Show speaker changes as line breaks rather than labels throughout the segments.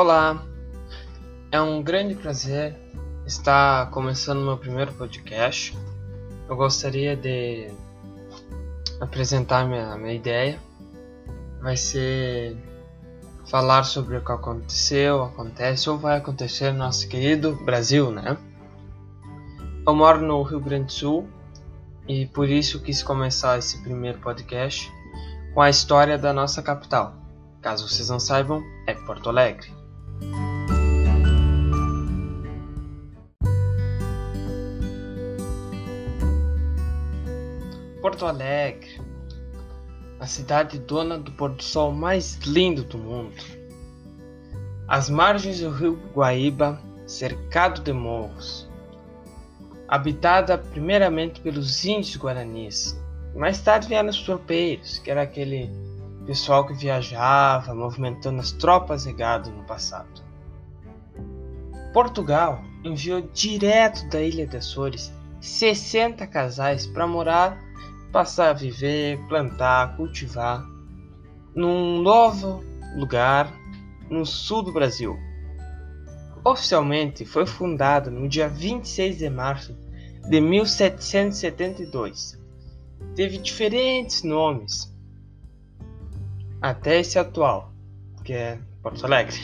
Olá, é um grande prazer estar começando meu primeiro podcast. Eu gostaria de apresentar minha, minha ideia. Vai ser falar sobre o que aconteceu, acontece ou vai acontecer no nosso querido Brasil, né? Eu moro no Rio Grande do Sul e por isso quis começar esse primeiro podcast com a história da nossa capital. Caso vocês não saibam, é Porto Alegre. Porto Alegre, a cidade dona do pôr do sol mais lindo do mundo. Às margens do rio Guaíba, cercado de morros. Habitada primeiramente pelos índios guaranis. Mais tarde vieram os tropeiros, que era aquele pessoal que viajava, movimentando as tropas regadas no passado. Portugal enviou direto da ilha de Açores 60 casais para morar, passar a viver, plantar, cultivar num novo lugar no sul do Brasil. Oficialmente foi fundada no dia 26 de março de 1772. Teve diferentes nomes, até esse atual, que é Porto Alegre,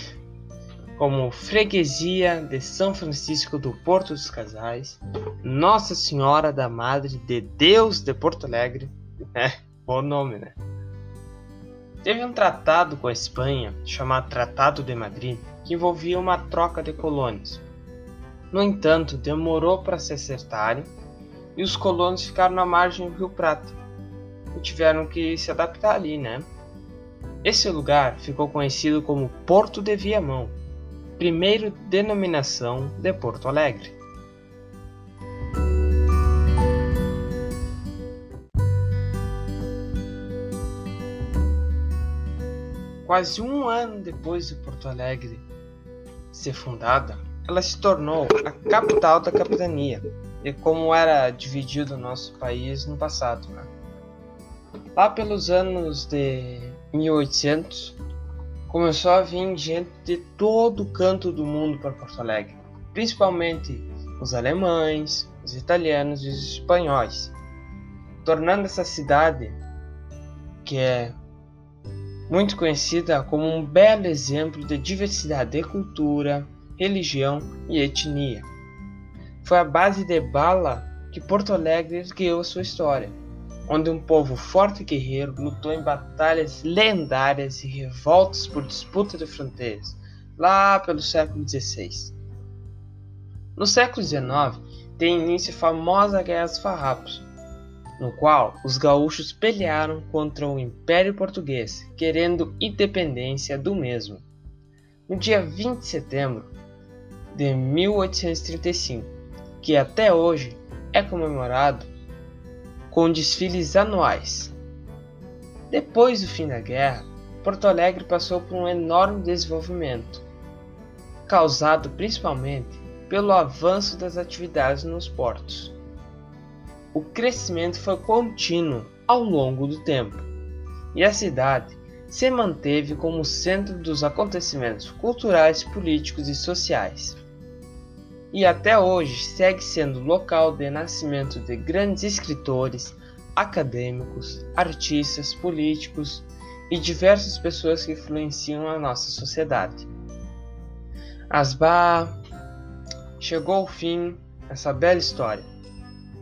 como Freguesia de São Francisco do Porto dos Casais, Nossa Senhora da Madre de Deus de Porto Alegre, é, bom nome, né? Teve um tratado com a Espanha, chamado Tratado de Madrid, que envolvia uma troca de colônias. No entanto, demorou para se acertarem e os colonos ficaram na margem do Rio Prata e tiveram que se adaptar ali, né? Esse lugar ficou conhecido como Porto de Viamão, primeira denominação de Porto Alegre. Quase um ano depois de Porto Alegre ser fundada, ela se tornou a capital da capitania, e como era dividido o nosso país no passado. Né? Lá pelos anos de 1800, começou a vir gente de todo canto do mundo para Porto Alegre, principalmente os alemães, os italianos e os espanhóis, tornando essa cidade, que é muito conhecida como um belo exemplo de diversidade de cultura, religião e etnia. Foi a base de bala que Porto Alegre a sua história onde um povo forte e guerreiro lutou em batalhas lendárias e revoltas por disputa de fronteiras, lá pelo século XVI. No século XIX, tem início a famosa Guerra dos Farrapos, no qual os gaúchos pelearam contra o Império Português, querendo independência do mesmo. No dia 20 de setembro de 1835, que até hoje é comemorado com desfiles anuais. Depois do fim da guerra, Porto Alegre passou por um enorme desenvolvimento, causado principalmente pelo avanço das atividades nos portos. O crescimento foi contínuo ao longo do tempo, e a cidade se manteve como centro dos acontecimentos culturais, políticos e sociais e até hoje segue sendo local de nascimento de grandes escritores, acadêmicos, artistas, políticos e diversas pessoas que influenciam a nossa sociedade. Asba chegou ao fim essa bela história.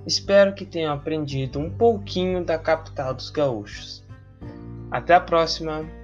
Espero que tenham aprendido um pouquinho da capital dos gaúchos. Até a próxima!